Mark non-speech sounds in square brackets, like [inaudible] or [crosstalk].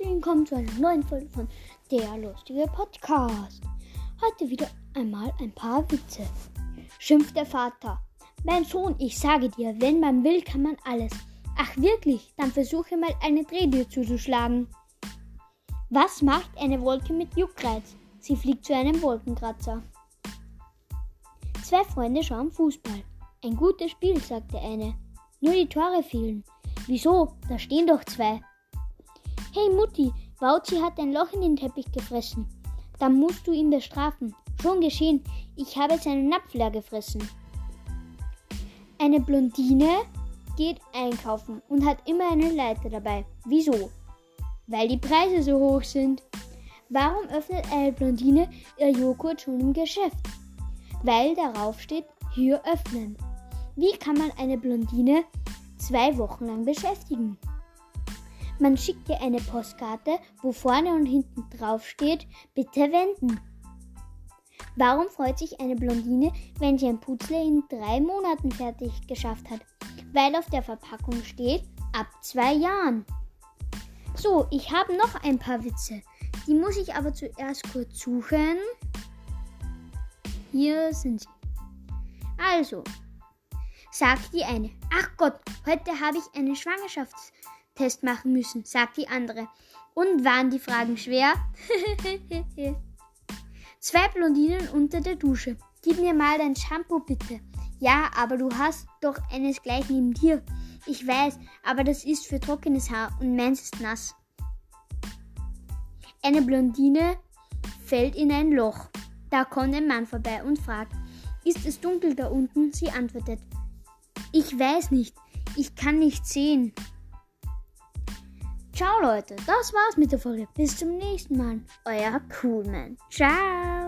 herzlich willkommen zu einer neuen Folge von Der lustige Podcast. Heute wieder einmal ein paar Witze. Schimpft der Vater. Mein Sohn, ich sage dir, wenn man will, kann man alles. Ach wirklich? Dann versuche mal eine Drehtür zuzuschlagen. Was macht eine Wolke mit Juckreiz? Sie fliegt zu einem Wolkenkratzer. Zwei Freunde schauen Fußball. Ein gutes Spiel, sagt der eine. Nur die Tore fehlen. Wieso? Da stehen doch zwei. Hey Mutti, Wauzi hat ein Loch in den Teppich gefressen. Dann musst du ihn bestrafen. Schon geschehen, ich habe seinen Napf leer gefressen. Eine Blondine geht einkaufen und hat immer eine Leiter dabei. Wieso? Weil die Preise so hoch sind. Warum öffnet eine Blondine ihr Joghurt schon im Geschäft? Weil darauf steht, hier öffnen. Wie kann man eine Blondine zwei Wochen lang beschäftigen? Man schickt dir eine Postkarte, wo vorne und hinten drauf steht, bitte wenden. Warum freut sich eine Blondine, wenn sie ein Putzle in drei Monaten fertig geschafft hat? Weil auf der Verpackung steht, ab zwei Jahren. So, ich habe noch ein paar Witze. Die muss ich aber zuerst kurz suchen. Hier sind sie. Also, sagt die eine, ach Gott, heute habe ich einen Schwangerschafts Test machen müssen, sagt die andere. Und waren die Fragen schwer? [laughs] Zwei Blondinen unter der Dusche. Gib mir mal dein Shampoo bitte. Ja, aber du hast doch eines gleich neben dir. Ich weiß, aber das ist für trockenes Haar und meins ist nass. Eine Blondine fällt in ein Loch. Da kommt ein Mann vorbei und fragt, ist es dunkel da unten? Sie antwortet, ich weiß nicht, ich kann nicht sehen. Ciao Leute, das war's mit der Folge. Bis zum nächsten Mal. Euer Coolman. Ciao.